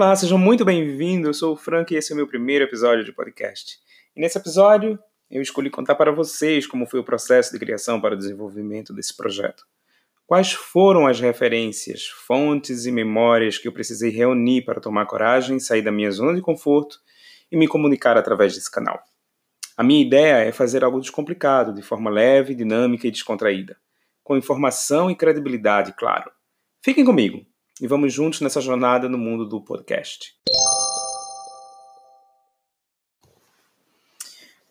Olá, sejam muito bem-vindos. Eu sou o Frank e esse é o meu primeiro episódio de podcast. E nesse episódio, eu escolhi contar para vocês como foi o processo de criação para o desenvolvimento desse projeto. Quais foram as referências, fontes e memórias que eu precisei reunir para tomar coragem, sair da minha zona de conforto e me comunicar através desse canal. A minha ideia é fazer algo descomplicado, de forma leve, dinâmica e descontraída, com informação e credibilidade, claro. Fiquem comigo e vamos juntos nessa jornada no mundo do podcast.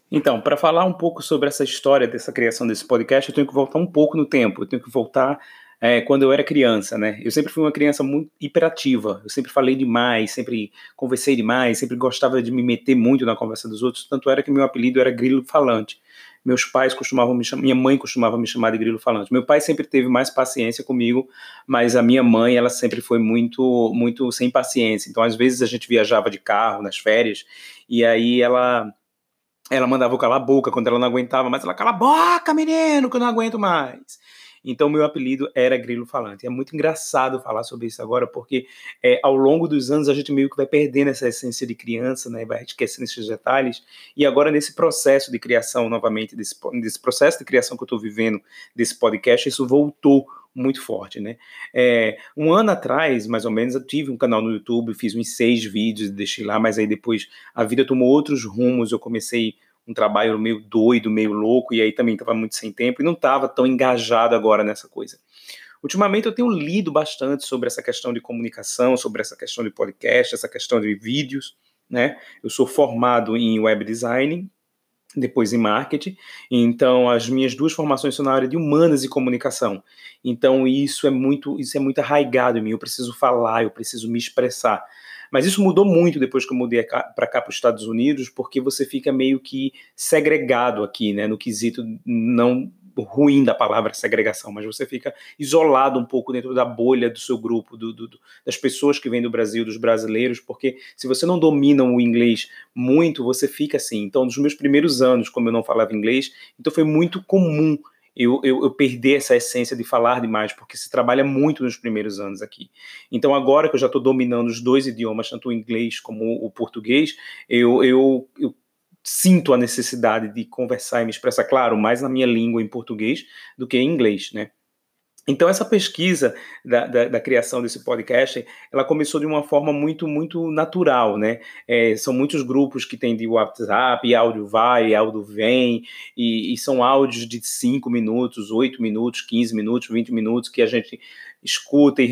Então, para falar um pouco sobre essa história dessa criação desse podcast, eu tenho que voltar um pouco no tempo, eu tenho que voltar é, quando eu era criança, né? Eu sempre fui uma criança muito hiperativa, eu sempre falei demais, sempre conversei demais, sempre gostava de me meter muito na conversa dos outros, tanto era que meu apelido era grilo falante. Meus pais costumavam me chamar, minha mãe costumava me chamar de grilo falante. Meu pai sempre teve mais paciência comigo, mas a minha mãe, ela sempre foi muito, muito sem paciência. Então, às vezes a gente viajava de carro nas férias e aí ela ela mandava eu calar a boca quando ela não aguentava, mas ela cala a boca, menino, que eu não aguento mais. Então, meu apelido era Grilo Falante. É muito engraçado falar sobre isso agora, porque é, ao longo dos anos a gente meio que vai perdendo essa essência de criança, né? vai esquecendo esses detalhes. E agora, nesse processo de criação, novamente, desse, desse processo de criação que eu estou vivendo desse podcast, isso voltou muito forte, né? É, um ano atrás, mais ou menos, eu tive um canal no YouTube, fiz uns seis vídeos, deixei lá, mas aí depois a vida tomou outros rumos, eu comecei um trabalho meio doido, meio louco, e aí também estava muito sem tempo e não estava tão engajado agora nessa coisa. Ultimamente eu tenho lido bastante sobre essa questão de comunicação, sobre essa questão de podcast, essa questão de vídeos, né? Eu sou formado em web design, depois em marketing, então as minhas duas formações são na área de humanas e comunicação. Então isso é muito, isso é muito arraigado em mim. Eu preciso falar, eu preciso me expressar. Mas isso mudou muito depois que eu mudei para cá, para os Estados Unidos, porque você fica meio que segregado aqui, né? No quesito não ruim da palavra segregação, mas você fica isolado um pouco dentro da bolha do seu grupo, do, do, das pessoas que vêm do Brasil, dos brasileiros, porque se você não domina o inglês muito, você fica assim. Então, nos meus primeiros anos, como eu não falava inglês, então foi muito comum eu, eu, eu perder essa essência de falar demais, porque se trabalha muito nos primeiros anos aqui. Então, agora que eu já estou dominando os dois idiomas, tanto o inglês como o português, eu, eu, eu sinto a necessidade de conversar e me expressar, claro, mais na minha língua em português do que em inglês, né? Então, essa pesquisa da, da, da, criação desse podcast, ela começou de uma forma muito, muito natural, né? É, são muitos grupos que tem de WhatsApp, áudio vai, áudio vem, e, e são áudios de 5 minutos, 8 minutos, 15 minutos, 20 minutos, que a gente escuta e,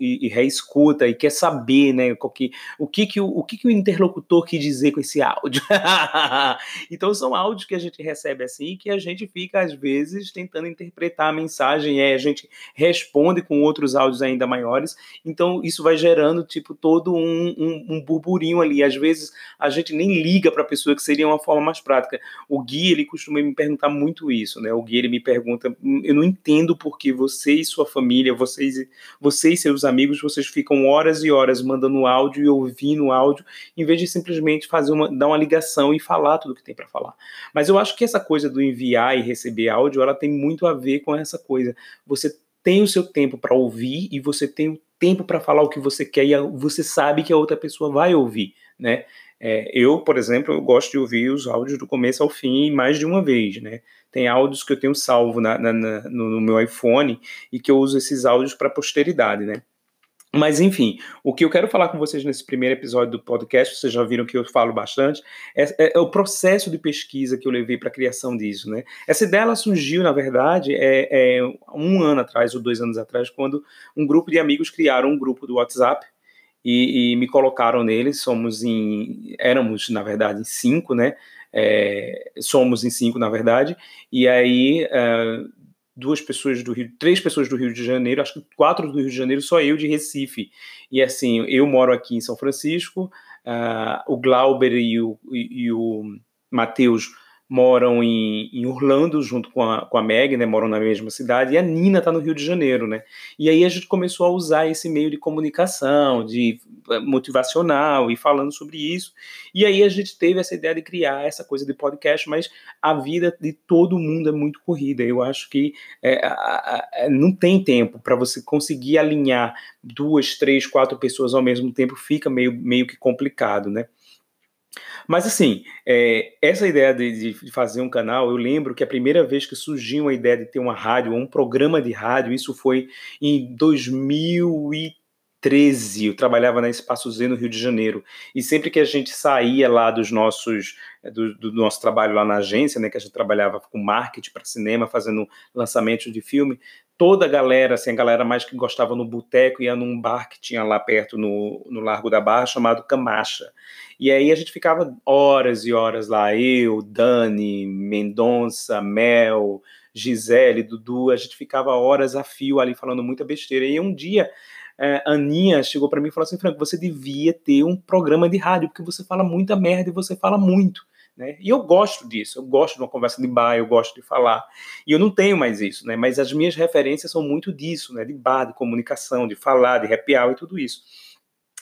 e, e reescuta e quer saber, né, que, o que, que, o, o, que, que o interlocutor quis dizer com esse áudio. então são áudios que a gente recebe assim que a gente fica, às vezes, tentando interpretar a mensagem, e a gente responde com outros áudios ainda maiores, então isso vai gerando, tipo, todo um, um, um burburinho ali. Às vezes a gente nem liga para a pessoa, que seria uma forma mais prática. O Gui, ele costuma me perguntar muito isso, né? O Gui, ele me pergunta, hum, eu não entendo porque você e sua família, vocês vocês, você e seus amigos, vocês ficam horas e horas mandando áudio e ouvindo áudio, em vez de simplesmente fazer uma, dar uma ligação e falar tudo que tem para falar. Mas eu acho que essa coisa do enviar e receber áudio, ela tem muito a ver com essa coisa. Você tem o seu tempo para ouvir e você tem o tempo para falar o que você quer e você sabe que a outra pessoa vai ouvir, né? É, eu, por exemplo, eu gosto de ouvir os áudios do começo ao fim mais de uma vez, né? Tem áudios que eu tenho salvo na, na, na, no, meu iPhone e que eu uso esses áudios para posteridade, né? Mas enfim, o que eu quero falar com vocês nesse primeiro episódio do podcast, vocês já viram que eu falo bastante, é, é, é o processo de pesquisa que eu levei para a criação disso, né? Essa ideia ela surgiu, na verdade, é, é, um ano atrás ou dois anos atrás, quando um grupo de amigos criaram um grupo do WhatsApp e, e me colocaram nele. Somos em, éramos na verdade em cinco, né? É, somos em cinco, na verdade, e aí é, duas pessoas do Rio, três pessoas do Rio de Janeiro, acho que quatro do Rio de Janeiro, só eu de Recife. E assim, eu moro aqui em São Francisco, uh, o Glauber e o, e, e o Matheus moram em, em, Orlando junto com a, com a Meg, né, moram na mesma cidade, e a Nina está no Rio de Janeiro, né? E aí a gente começou a usar esse meio de comunicação, de eh, motivacional e falando sobre isso. E aí a gente teve essa ideia de criar essa coisa de podcast, mas a vida de todo mundo é muito corrida. Eu acho que é, a, a, não tem tempo para você conseguir alinhar duas, três, quatro pessoas ao mesmo tempo, fica meio, meio que complicado, né? Mas assim, é, essa ideia de, de, fazer um canal, eu lembro que a primeira vez que surgiu a ideia de ter uma rádio, um programa de rádio, isso foi em 2013. Eu trabalhava na Espaço Z no Rio de Janeiro. E sempre que a gente saía lá dos nossos do, do nosso trabalho lá na agência, né, que a gente trabalhava com marketing para cinema, fazendo lançamentos de filme, toda a galera, assim, a galera mais que gostava no boteco, ia num bar que tinha lá perto no, no Largo da Barra, chamado Camacha. E aí a gente ficava horas e horas lá, eu, Dani, Mendonça, Mel, Gisele, Dudu, a gente ficava horas a fio ali falando muita besteira. E um dia é, Aninha chegou para mim e falou assim: Franco, você devia ter um programa de rádio, porque você fala muita merda e você fala muito. Né? E eu gosto disso, eu gosto de uma conversa de bar, eu gosto de falar. E eu não tenho mais isso, né? Mas as minhas referências são muito disso, né? De bar, de comunicação, de falar, de happy e tudo isso.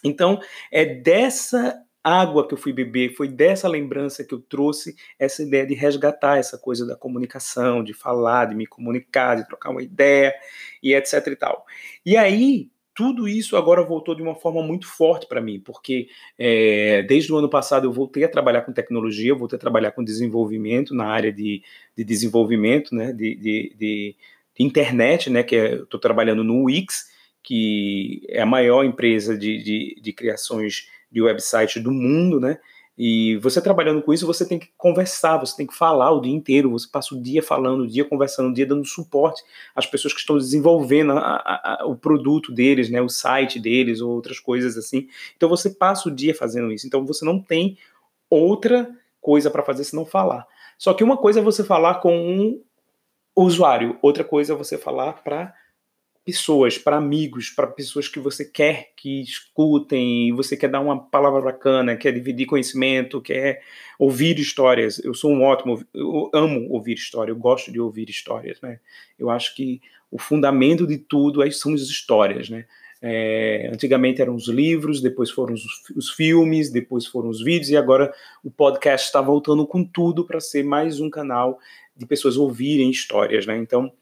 Então, é dessa água que eu fui beber, foi dessa lembrança que eu trouxe essa ideia de resgatar essa coisa da comunicação, de falar, de me comunicar, de trocar uma ideia e etc e tal. E aí, tudo isso agora voltou de uma forma muito forte para mim, porque é, desde o ano passado eu voltei a trabalhar com tecnologia, voltei a trabalhar com desenvolvimento na área de, de desenvolvimento, né, de, de, de, internet, né, que é, estou trabalhando no Wix, que é a maior empresa de, de, de criações de website do mundo, né, e você trabalhando com isso, você tem que conversar, você tem que falar o dia inteiro, você passa o dia falando, o dia conversando, o dia dando suporte às pessoas que estão desenvolvendo a, a, a, o produto deles, né, o site deles ou outras coisas assim. Então você passa o dia fazendo isso. Então você não tem outra coisa para fazer senão falar. Só que uma coisa é você falar com um usuário, outra coisa é você falar para pessoas, para amigos, para pessoas que você quer que escutem, você quer dar uma palavra bacana, quer dividir conhecimento, quer ouvir histórias. Eu sou um ótimo, eu amo ouvir história, eu gosto de ouvir histórias, né? Eu acho que o fundamento de tudo são as histórias, né? É, antigamente eram os livros, depois foram os, os, filmes, depois foram os vídeos e agora o podcast está voltando com tudo para ser mais um canal de pessoas ouvirem histórias, né? Então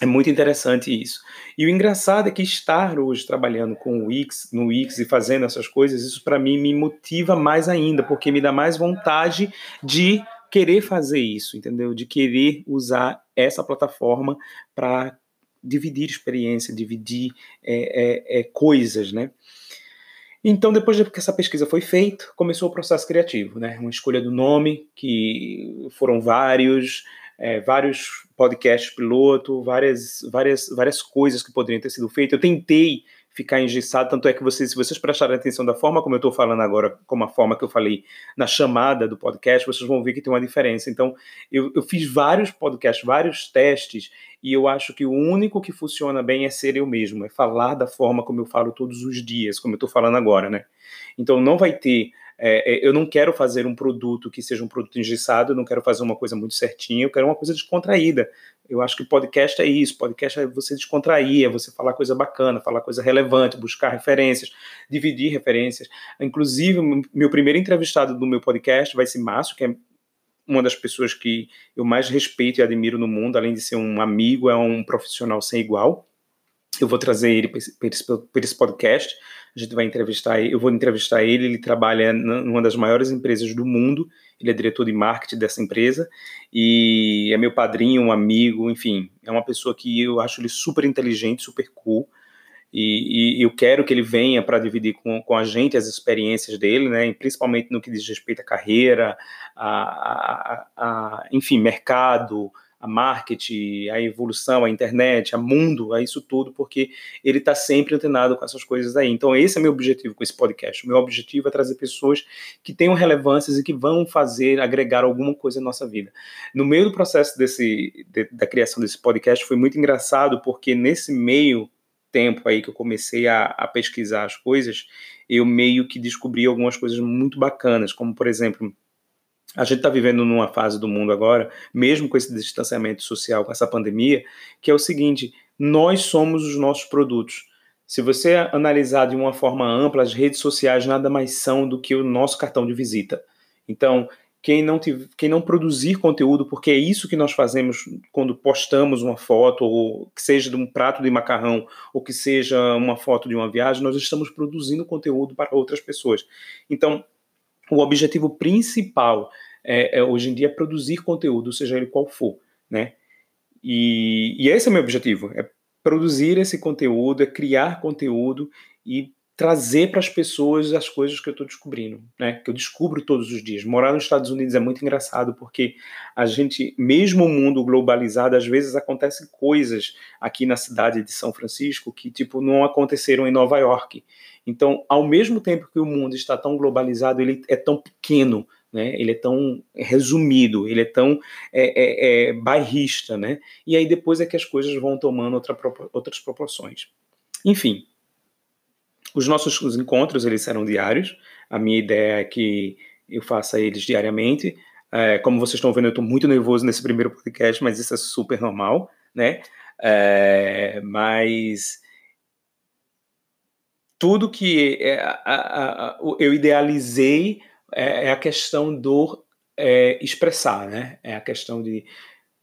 é muito interessante isso. E o engraçado é que estar hoje trabalhando com o Wix, no Wix e fazendo essas coisas, isso para mim me motiva mais ainda, porque me dá mais vontade de querer fazer isso, entendeu? De querer usar essa plataforma para dividir experiência, dividir é, é, é, coisas, né? Então, depois que essa pesquisa foi feita, começou o processo criativo, né? Uma escolha do nome, que foram vários, é, vários podcasts piloto, várias, várias, várias coisas que poderiam ter sido feitas. Eu tentei ficar engessado, tanto é que vocês, se vocês prestarem atenção da forma como eu estou falando agora, como a forma que eu falei na chamada do podcast, vocês vão ver que tem uma diferença. Então, eu, eu fiz vários podcasts, vários testes, e eu acho que o único que funciona bem é ser eu mesmo, é falar da forma como eu falo todos os dias, como eu estou falando agora, né? Então, não vai ter é, é, eu não quero fazer um produto que seja um produto engessado, eu não quero fazer uma coisa muito certinha, eu quero uma coisa descontraída. Eu acho que podcast é isso, podcast é você descontrair, é você falar coisa bacana, falar coisa relevante, buscar referências, dividir referências. Inclusive, meu primeiro entrevistado do meu podcast vai ser Márcio, que é uma das pessoas que eu mais respeito e admiro no mundo, além de ser um amigo, é um profissional sem igual. Eu vou trazer ele para esse, podcast. A gente vai entrevistar eu vou entrevistar ele, ele trabalha numa das maiores empresas do mundo, ele é diretor de marketing dessa empresa. E é meu padrinho, um amigo, enfim, é uma pessoa que eu acho ele super inteligente, super cool. E, e eu quero que ele venha para dividir com, com a gente as experiências dele, né, principalmente no que diz respeito à carreira, a, a, a enfim, mercado, a marketing, a evolução, a internet, a mundo, a isso tudo, porque ele está sempre antenado com essas coisas aí. Então, esse é meu objetivo com esse podcast. O meu objetivo é trazer pessoas que tenham relevâncias e que vão fazer, agregar alguma coisa na nossa vida. No meio do processo desse, de, da criação desse podcast, foi muito engraçado, porque nesse meio tempo aí que eu comecei a, a pesquisar as coisas, eu meio que descobri algumas coisas muito bacanas, como, por exemplo, a gente está vivendo numa fase do mundo agora, mesmo com esse distanciamento social, com essa pandemia, que é o seguinte: nós somos os nossos produtos. Se você analisar de uma forma ampla, as redes sociais nada mais são do que o nosso cartão de visita. Então, quem não, quem não produzir conteúdo, porque é isso que nós fazemos quando postamos uma foto, ou que seja de um prato de macarrão, ou que seja uma foto de uma viagem, nós estamos produzindo conteúdo para outras pessoas. Então, o objetivo principal é, é, hoje em dia produzir conteúdo, seja ele qual for, né? E, e esse é o meu objetivo, é produzir esse conteúdo, é criar conteúdo e trazer para as pessoas as coisas que eu estou descobrindo, né? Que eu descubro todos os dias. Morar nos Estados Unidos é muito engraçado porque a gente, mesmo o mundo globalizado, às vezes acontecem coisas aqui na cidade de São Francisco que tipo não aconteceram em Nova York. Então, ao mesmo tempo que o mundo está tão globalizado, ele é tão pequeno, né? Ele é tão resumido, ele é tão é, é, é bairrista, né? E aí depois é que as coisas vão tomando outra, outras proporções. Enfim, os nossos encontros, eles serão diários. A minha ideia é que eu faça eles diariamente. É, como vocês estão vendo, eu estou muito nervoso nesse primeiro podcast, mas isso é super normal, né? É, mas tudo que é, eu idealizei é, é, a questão do é, expressar, né? É a questão de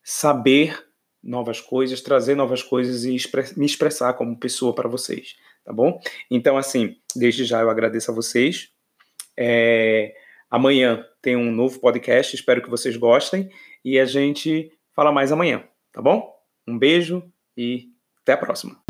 saber novas coisas, trazer novas coisas e me expressar como pessoa para vocês tá bom? Então, assim, desde já eu agradeço a vocês. É, amanhã tem um novo podcast, espero que vocês gostem e a gente fala mais amanhã, tá bom? Um beijo e até a próxima.